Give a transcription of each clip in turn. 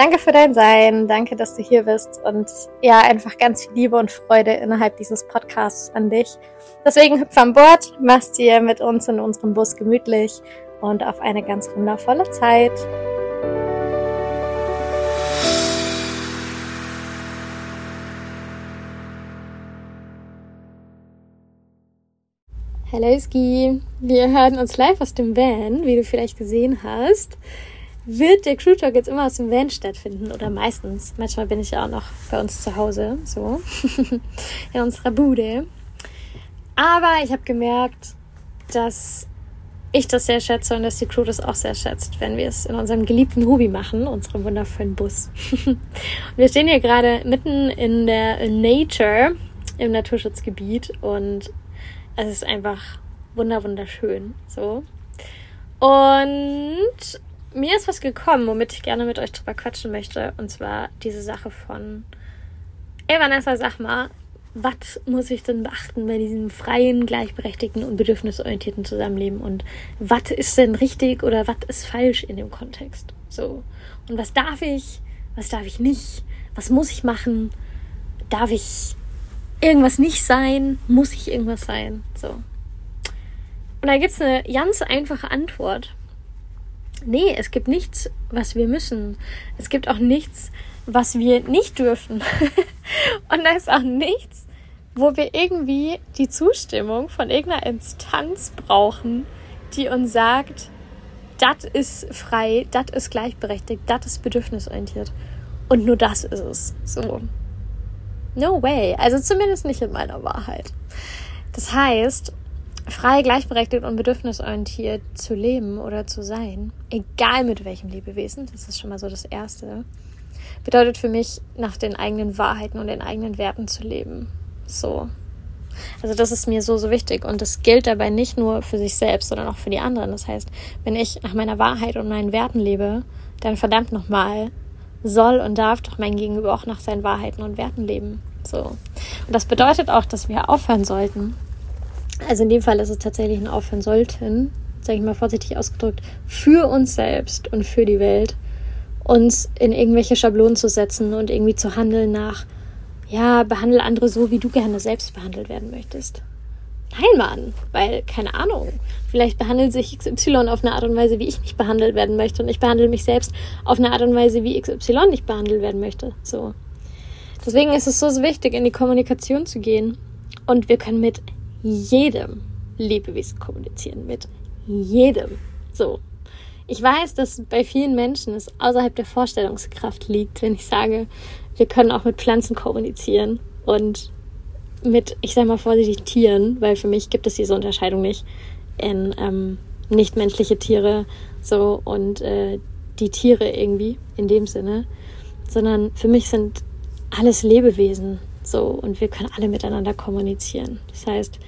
danke für dein Sein, danke, dass du hier bist und ja, einfach ganz viel Liebe und Freude innerhalb dieses Podcasts an dich. Deswegen hüpf an Bord, mach's dir mit uns in unserem Bus gemütlich und auf eine ganz wundervolle Zeit. Hallo Ski, wir hören uns live aus dem Van, wie du vielleicht gesehen hast. Wird der Crew Talk jetzt immer aus dem Van stattfinden oder meistens. Manchmal bin ich ja auch noch bei uns zu Hause, so in unserer Bude. Aber ich habe gemerkt, dass ich das sehr schätze und dass die Crew das auch sehr schätzt, wenn wir es in unserem geliebten Hubi machen, unserem wundervollen Bus. wir stehen hier gerade mitten in der Nature im Naturschutzgebiet und es ist einfach wunder wunderschön. So. Und mir ist was gekommen, womit ich gerne mit euch drüber quatschen möchte. Und zwar diese Sache von, ey Vanessa, sag mal, was muss ich denn beachten bei diesem freien, gleichberechtigten und bedürfnisorientierten Zusammenleben? Und was ist denn richtig oder was ist falsch in dem Kontext? So. Und was darf ich? Was darf ich nicht? Was muss ich machen? Darf ich irgendwas nicht sein, muss ich irgendwas sein. So. Und da gibt es eine ganz einfache Antwort. Nee, es gibt nichts, was wir müssen. Es gibt auch nichts, was wir nicht dürfen. und da ist auch nichts, wo wir irgendwie die Zustimmung von irgendeiner Instanz brauchen, die uns sagt, das ist frei, das ist gleichberechtigt, das ist bedürfnisorientiert. Und nur das ist es. So. No way. Also zumindest nicht in meiner Wahrheit. Das heißt, frei, gleichberechtigt und bedürfnisorientiert zu leben oder zu sein, egal mit welchem Lebewesen, das ist schon mal so das Erste, bedeutet für mich, nach den eigenen Wahrheiten und den eigenen Werten zu leben. So. Also das ist mir so, so wichtig. Und das gilt dabei nicht nur für sich selbst, sondern auch für die anderen. Das heißt, wenn ich nach meiner Wahrheit und meinen Werten lebe, dann verdammt nochmal, soll und darf doch mein Gegenüber auch nach seinen Wahrheiten und Werten leben. So. Und das bedeutet auch, dass wir aufhören sollten. Also in dem Fall ist es tatsächlich ein Aufhören sollten, sage ich mal vorsichtig ausgedrückt, für uns selbst und für die Welt, uns in irgendwelche Schablonen zu setzen und irgendwie zu handeln nach, ja, behandle andere so, wie du gerne selbst behandelt werden möchtest. Nein, Mann, weil, keine Ahnung, vielleicht behandelt sich XY auf eine Art und Weise, wie ich nicht behandelt werden möchte und ich behandle mich selbst auf eine Art und Weise, wie XY nicht behandelt werden möchte. So. Deswegen ist es so wichtig, in die Kommunikation zu gehen und wir können mit jedem Lebewesen kommunizieren, mit jedem. So. Ich weiß, dass bei vielen Menschen es außerhalb der Vorstellungskraft liegt, wenn ich sage, wir können auch mit Pflanzen kommunizieren und mit, ich sag mal vorsichtig, Tieren, weil für mich gibt es diese Unterscheidung nicht in ähm, nichtmenschliche Tiere so und äh, die Tiere irgendwie in dem Sinne, sondern für mich sind alles Lebewesen so und wir können alle miteinander kommunizieren. Das heißt,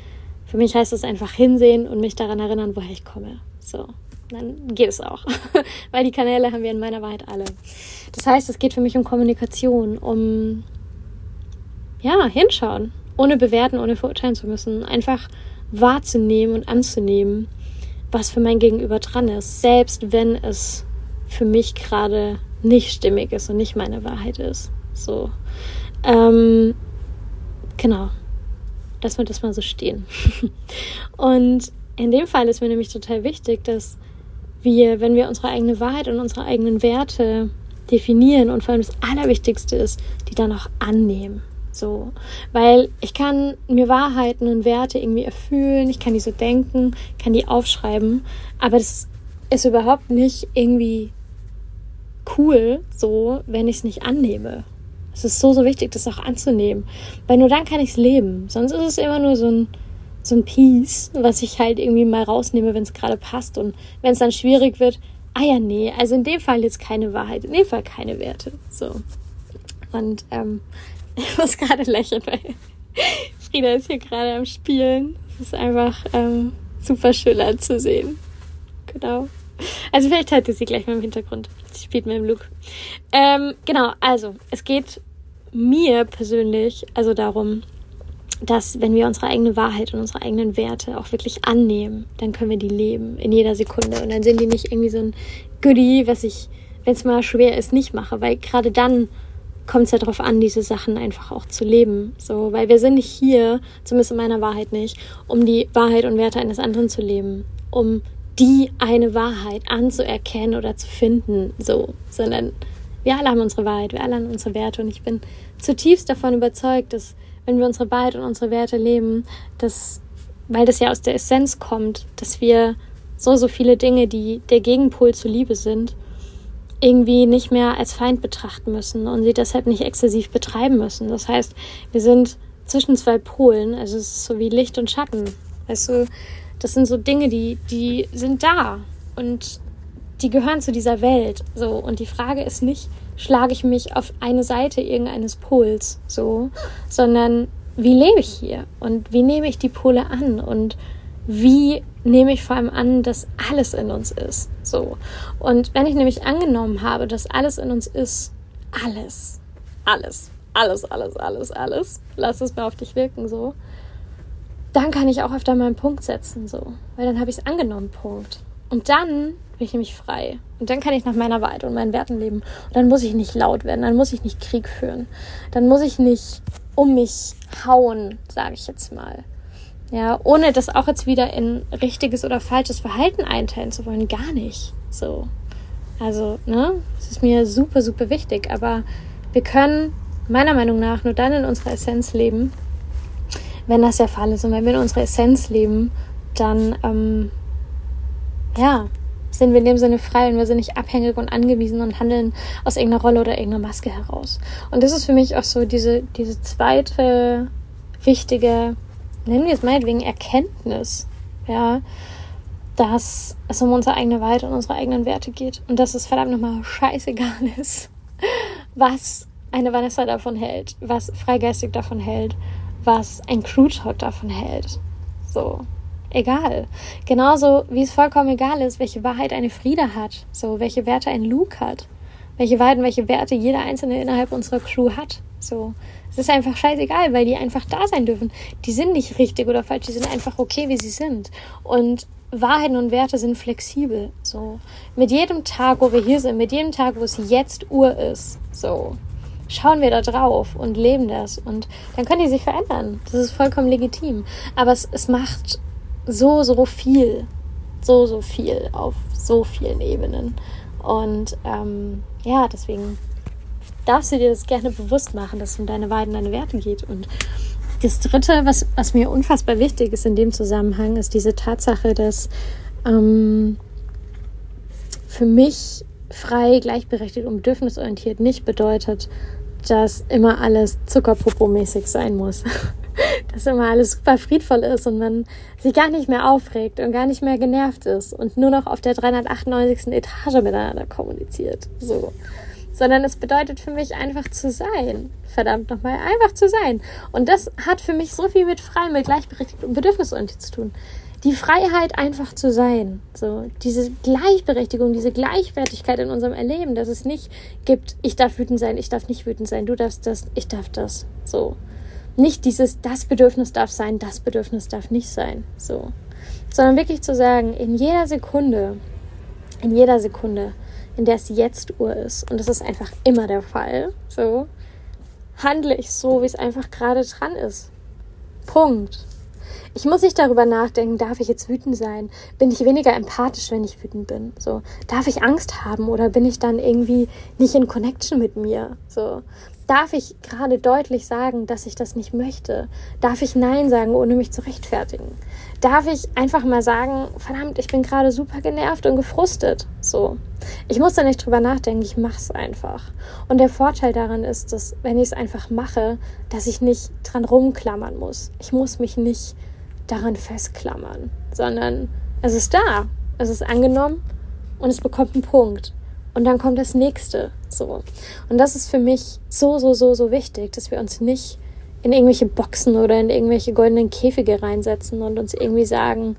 für mich heißt es einfach hinsehen und mich daran erinnern, woher ich komme. So dann geht es auch. Weil die Kanäle haben wir in meiner Wahrheit alle. Das heißt, es geht für mich um Kommunikation, um ja, hinschauen, ohne bewerten, ohne verurteilen zu müssen. Einfach wahrzunehmen und anzunehmen, was für mein Gegenüber dran ist, selbst wenn es für mich gerade nicht stimmig ist und nicht meine Wahrheit ist. So. Ähm, genau. Lass mir das mal so stehen. und in dem Fall ist mir nämlich total wichtig, dass wir, wenn wir unsere eigene Wahrheit und unsere eigenen Werte definieren und vor allem das Allerwichtigste ist, die dann auch annehmen. So, weil ich kann mir Wahrheiten und Werte irgendwie erfüllen, ich kann die so denken, kann die aufschreiben, aber das ist überhaupt nicht irgendwie cool, so, wenn ich es nicht annehme. Es ist so, so wichtig, das auch anzunehmen, weil nur dann kann ich es leben. Sonst ist es immer nur so ein, so ein Piece, was ich halt irgendwie mal rausnehme, wenn es gerade passt. Und wenn es dann schwierig wird, ah ja, nee, also in dem Fall jetzt keine Wahrheit, in dem Fall keine Werte. So. Und ähm, ich muss gerade lächeln, weil Frieda ist hier gerade am Spielen. Es ist einfach ähm, super schön anzusehen. Genau. Also vielleicht hört ihr sie gleich mal im Hintergrund. Spielt mit dem Luke. Ähm, genau, also es geht mir persönlich also darum, dass wenn wir unsere eigene Wahrheit und unsere eigenen Werte auch wirklich annehmen, dann können wir die leben in jeder Sekunde. Und dann sind die nicht irgendwie so ein Goodie, was ich, wenn es mal schwer ist, nicht mache. Weil gerade dann kommt es ja darauf an, diese Sachen einfach auch zu leben. So, weil wir sind hier, zumindest in meiner Wahrheit nicht, um die Wahrheit und Werte eines anderen zu leben, um die eine Wahrheit anzuerkennen oder zu finden, so, sondern wir alle haben unsere Wahrheit, wir alle haben unsere Werte und ich bin zutiefst davon überzeugt, dass wenn wir unsere Wahrheit und unsere Werte leben, dass, weil das ja aus der Essenz kommt, dass wir so, so viele Dinge, die der Gegenpol zur Liebe sind, irgendwie nicht mehr als Feind betrachten müssen und sie deshalb nicht exzessiv betreiben müssen. Das heißt, wir sind zwischen zwei Polen, also es ist so wie Licht und Schatten. Weißt du, das sind so Dinge, die, die sind da und die gehören zu dieser Welt. So, und die Frage ist nicht, schlage ich mich auf eine Seite irgendeines Pols, so, sondern wie lebe ich hier und wie nehme ich die Pole an und wie nehme ich vor allem an, dass alles in uns ist, so. Und wenn ich nämlich angenommen habe, dass alles in uns ist, alles, alles, alles, alles, alles, alles, lass es mal auf dich wirken, so, dann kann ich auch öfter mal einen Punkt setzen, so, weil dann habe ich es angenommen, Punkt. Und dann bin ich nämlich frei. Und dann kann ich nach meiner Wahrheit und meinen Werten leben. Und dann muss ich nicht laut werden, dann muss ich nicht Krieg führen. Dann muss ich nicht um mich hauen, sage ich jetzt mal. Ja, ohne das auch jetzt wieder in richtiges oder falsches Verhalten einteilen zu wollen, gar nicht. So. Also, ne, das ist mir super, super wichtig. Aber wir können meiner Meinung nach nur dann in unserer Essenz leben, wenn das der Fall ist. Und wenn wir in unserer Essenz leben, dann, ähm, ja, sind wir in dem Sinne frei und wir sind nicht abhängig und angewiesen und handeln aus irgendeiner Rolle oder irgendeiner Maske heraus. Und das ist für mich auch so diese, diese zweite wichtige, nennen wir es meinetwegen Erkenntnis, ja, dass es um unsere eigene Wahrheit und unsere eigenen Werte geht und dass es verdammt nochmal scheißegal ist, was eine Vanessa davon hält, was Freigeistig davon hält, was ein Crew Talk davon hält. So, egal. Genauso wie es vollkommen egal ist, welche Wahrheit eine Frieda hat, so welche Werte ein Luke hat, welche Wahrheiten, welche Werte jeder einzelne innerhalb unserer Crew hat. So, es ist einfach scheißegal, weil die einfach da sein dürfen. Die sind nicht richtig oder falsch, die sind einfach okay, wie sie sind. Und Wahrheiten und Werte sind flexibel. So, mit jedem Tag, wo wir hier sind, mit jedem Tag, wo es jetzt Uhr ist, so schauen wir da drauf und leben das. Und dann können die sich verändern. Das ist vollkommen legitim. Aber es, es macht so, so viel, so, so viel auf so vielen Ebenen. Und ähm, ja, deswegen darfst du dir das gerne bewusst machen, dass es um deine und deine Werte geht. Und das Dritte, was, was mir unfassbar wichtig ist in dem Zusammenhang, ist diese Tatsache, dass ähm, für mich frei, gleichberechtigt und bedürfnisorientiert nicht bedeutet, dass immer alles Zuckerpopo-mäßig sein muss. dass immer alles super friedvoll ist und man sich gar nicht mehr aufregt und gar nicht mehr genervt ist und nur noch auf der 398. Etage miteinander kommuniziert. So. Sondern es bedeutet für mich einfach zu sein. Verdammt nochmal, einfach zu sein. Und das hat für mich so viel mit frei, mit gleichberechtigt und bedürfnisorientiert zu tun die Freiheit einfach zu sein. So, diese Gleichberechtigung, diese Gleichwertigkeit in unserem Erleben, dass es nicht gibt, ich darf wütend sein, ich darf nicht wütend sein, du darfst das, ich darf das. So. Nicht dieses, das Bedürfnis darf sein, das Bedürfnis darf nicht sein. So. Sondern wirklich zu sagen, in jeder Sekunde, in jeder Sekunde, in der es jetzt Uhr ist, und das ist einfach immer der Fall, so, handle ich so, wie es einfach gerade dran ist. Punkt. Ich muss nicht darüber nachdenken, darf ich jetzt wütend sein? Bin ich weniger empathisch, wenn ich wütend bin? So, darf ich Angst haben oder bin ich dann irgendwie nicht in Connection mit mir? So, darf ich gerade deutlich sagen, dass ich das nicht möchte? Darf ich Nein sagen, ohne mich zu rechtfertigen? Darf ich einfach mal sagen, verdammt, ich bin gerade super genervt und gefrustet? So. Ich muss da nicht drüber nachdenken, ich mach's einfach. Und der Vorteil daran ist, dass, wenn ich es einfach mache, dass ich nicht dran rumklammern muss. Ich muss mich nicht daran festklammern, sondern es ist da, es ist angenommen und es bekommt einen Punkt. Und dann kommt das nächste. So. Und das ist für mich so, so, so, so wichtig, dass wir uns nicht in irgendwelche Boxen oder in irgendwelche goldenen Käfige reinsetzen und uns irgendwie sagen,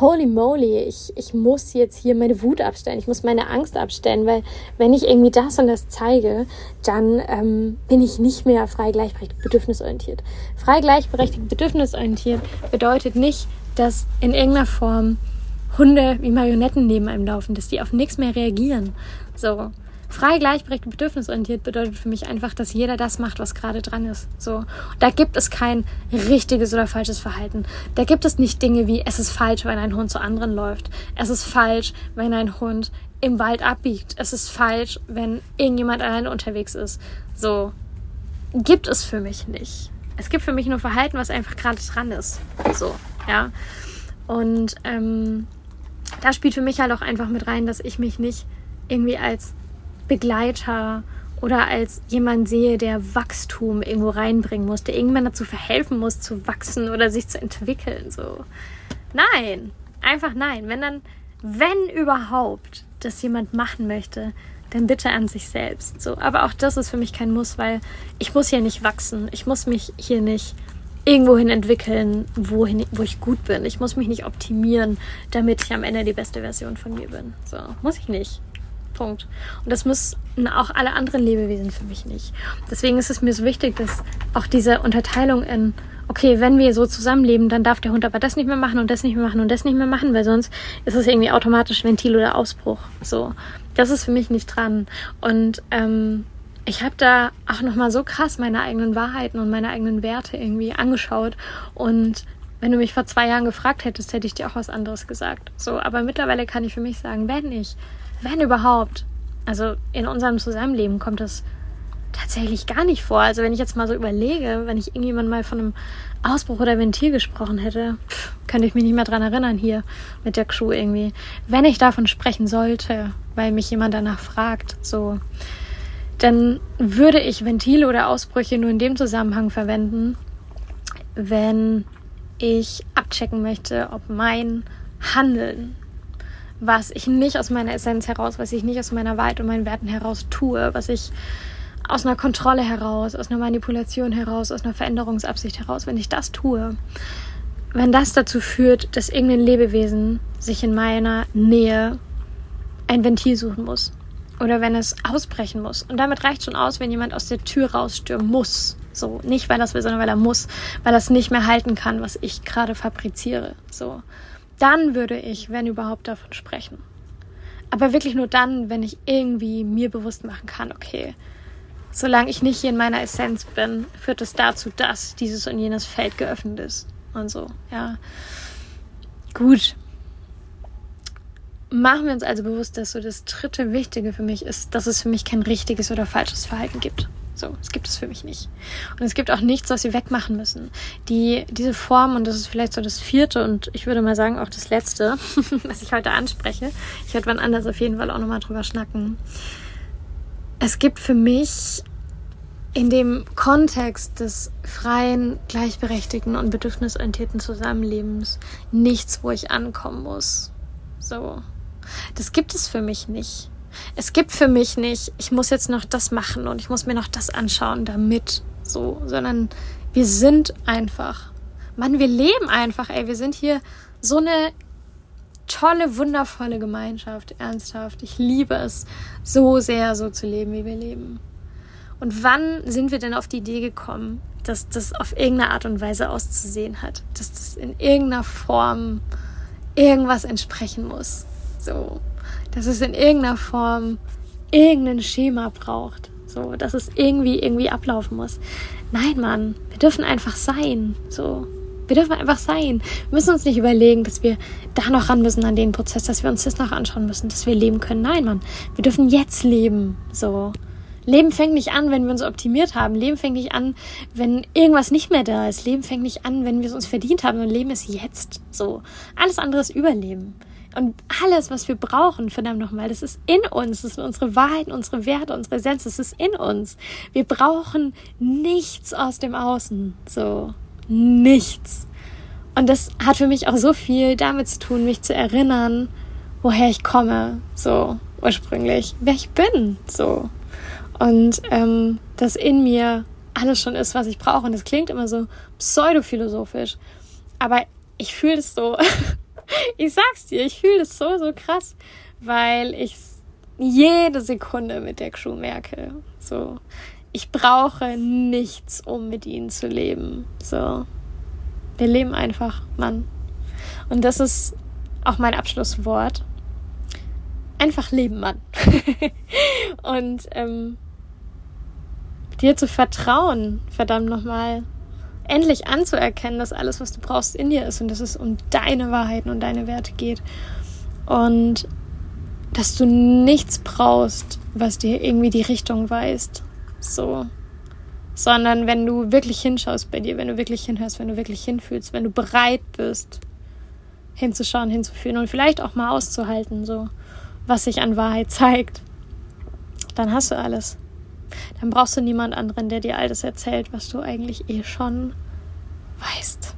holy moly, ich, ich muss jetzt hier meine Wut abstellen, ich muss meine Angst abstellen, weil wenn ich irgendwie das und das zeige, dann ähm, bin ich nicht mehr frei gleichberechtigt bedürfnisorientiert. Frei gleichberechtigt bedürfnisorientiert bedeutet nicht, dass in irgendeiner Form Hunde wie Marionetten neben einem laufen, dass die auf nichts mehr reagieren. So, Frei, gleichberechtigt, bedürfnisorientiert bedeutet für mich einfach, dass jeder das macht, was gerade dran ist. So. Da gibt es kein richtiges oder falsches Verhalten. Da gibt es nicht Dinge wie, es ist falsch, wenn ein Hund zu anderen läuft. Es ist falsch, wenn ein Hund im Wald abbiegt. Es ist falsch, wenn irgendjemand alleine unterwegs ist. So. Gibt es für mich nicht. Es gibt für mich nur Verhalten, was einfach gerade dran ist. So, ja. Und ähm, da spielt für mich halt auch einfach mit rein, dass ich mich nicht irgendwie als Begleiter oder als jemand sehe, der Wachstum irgendwo reinbringen muss, der irgendwann dazu verhelfen muss, zu wachsen oder sich zu entwickeln. So. Nein, einfach nein. Wenn dann, wenn überhaupt das jemand machen möchte, dann bitte an sich selbst. So, aber auch das ist für mich kein Muss, weil ich muss hier nicht wachsen. Ich muss mich hier nicht irgendwohin entwickeln, wohin, wo ich gut bin. Ich muss mich nicht optimieren, damit ich am Ende die beste Version von mir bin. So, muss ich nicht. Punkt. Und das müssen auch alle anderen Lebewesen für mich nicht. Deswegen ist es mir so wichtig, dass auch diese Unterteilung in, okay, wenn wir so zusammenleben, dann darf der Hund aber das nicht mehr machen und das nicht mehr machen und das nicht mehr machen, weil sonst ist es irgendwie automatisch Ventil oder Ausbruch. So, das ist für mich nicht dran. Und ähm, ich habe da auch nochmal so krass meine eigenen Wahrheiten und meine eigenen Werte irgendwie angeschaut. Und wenn du mich vor zwei Jahren gefragt hättest, hätte ich dir auch was anderes gesagt. So, aber mittlerweile kann ich für mich sagen, wenn nicht, wenn überhaupt. Also in unserem Zusammenleben kommt das tatsächlich gar nicht vor. Also wenn ich jetzt mal so überlege, wenn ich irgendjemand mal von einem Ausbruch oder Ventil gesprochen hätte, pff, könnte ich mich nicht mehr dran erinnern hier mit der Crew irgendwie. Wenn ich davon sprechen sollte, weil mich jemand danach fragt, so, dann würde ich Ventile oder Ausbrüche nur in dem Zusammenhang verwenden, wenn ich abchecken möchte, ob mein Handeln, was ich nicht aus meiner Essenz heraus, was ich nicht aus meiner Wahrheit und meinen Werten heraus tue, was ich aus einer Kontrolle heraus, aus einer Manipulation heraus, aus einer Veränderungsabsicht heraus, wenn ich das tue, wenn das dazu führt, dass irgendein Lebewesen sich in meiner Nähe ein Ventil suchen muss oder wenn es ausbrechen muss. Und damit reicht schon aus, wenn jemand aus der Tür rausstürmen muss. So, nicht weil es will, sondern weil er muss, weil er es nicht mehr halten kann, was ich gerade fabriziere. So, dann würde ich, wenn überhaupt, davon sprechen. Aber wirklich nur dann, wenn ich irgendwie mir bewusst machen kann, okay, solange ich nicht hier in meiner Essenz bin, führt es dazu, dass dieses und jenes Feld geöffnet ist. Und so, ja. Gut. Machen wir uns also bewusst, dass so das dritte Wichtige für mich ist, dass es für mich kein richtiges oder falsches Verhalten gibt. So, es gibt es für mich nicht. Und es gibt auch nichts, was wir wegmachen müssen. Die, diese Form, und das ist vielleicht so das vierte und ich würde mal sagen auch das letzte, was ich heute anspreche. Ich werde wann anders auf jeden Fall auch nochmal drüber schnacken es gibt für mich in dem Kontext des freien, gleichberechtigten und bedürfnisorientierten Zusammenlebens nichts, wo ich ankommen muss. So. Das gibt es für mich nicht. Es gibt für mich nicht, ich muss jetzt noch das machen und ich muss mir noch das anschauen, damit so, sondern wir sind einfach. Mann, wir leben einfach, ey. Wir sind hier so eine tolle, wundervolle Gemeinschaft, ernsthaft. Ich liebe es so sehr, so zu leben, wie wir leben. Und wann sind wir denn auf die Idee gekommen, dass das auf irgendeine Art und Weise auszusehen hat? Dass das in irgendeiner Form irgendwas entsprechen muss? So. Dass es in irgendeiner Form irgendein Schema braucht. So, dass es irgendwie, irgendwie ablaufen muss. Nein, Mann, wir dürfen einfach sein. So. Wir dürfen einfach sein. Wir müssen uns nicht überlegen, dass wir da noch ran müssen an den Prozess, dass wir uns das noch anschauen müssen, dass wir leben können. Nein, Mann. Wir dürfen jetzt leben. So. Leben fängt nicht an, wenn wir uns optimiert haben. Leben fängt nicht an, wenn irgendwas nicht mehr da ist. Leben fängt nicht an, wenn wir es uns verdient haben. Und Leben ist jetzt. So. Alles andere ist Überleben. Und alles, was wir brauchen, verdammt nochmal, das ist in uns. Das sind unsere Wahrheiten, unsere Werte, unsere Essenz. Das ist in uns. Wir brauchen nichts aus dem Außen. So nichts. Und das hat für mich auch so viel damit zu tun, mich zu erinnern, woher ich komme, so ursprünglich, wer ich bin, so. Und ähm, dass in mir alles schon ist, was ich brauche. Und das klingt immer so pseudophilosophisch. Aber ich fühle es so. ich sag's dir, ich fühle es so, so krass, weil ich jede Sekunde mit der Crew merke. So, ich brauche nichts, um mit ihnen zu leben. So. Wir leben einfach, Mann. Und das ist auch mein Abschlusswort. Einfach leben, Mann. und ähm, dir zu vertrauen, verdammt nochmal, endlich anzuerkennen, dass alles, was du brauchst, in dir ist und dass es um deine Wahrheiten und deine Werte geht. Und dass du nichts brauchst, was dir irgendwie die Richtung weist so. Sondern wenn du wirklich hinschaust bei dir, wenn du wirklich hinhörst, wenn du wirklich hinfühlst, wenn du bereit bist, hinzuschauen, hinzufühlen und vielleicht auch mal auszuhalten, so, was sich an Wahrheit zeigt, dann hast du alles. Dann brauchst du niemand anderen, der dir all das erzählt, was du eigentlich eh schon weißt.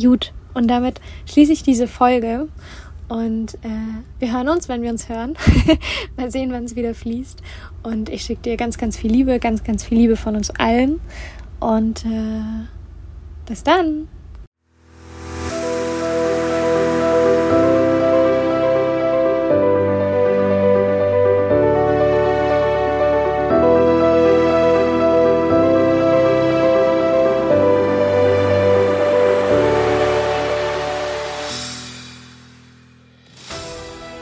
Gut, und damit schließe ich diese Folge und äh, wir hören uns, wenn wir uns hören. Mal sehen, wann es wieder fließt. Und ich schicke dir ganz, ganz viel Liebe, ganz, ganz viel Liebe von uns allen. Und äh, bis dann.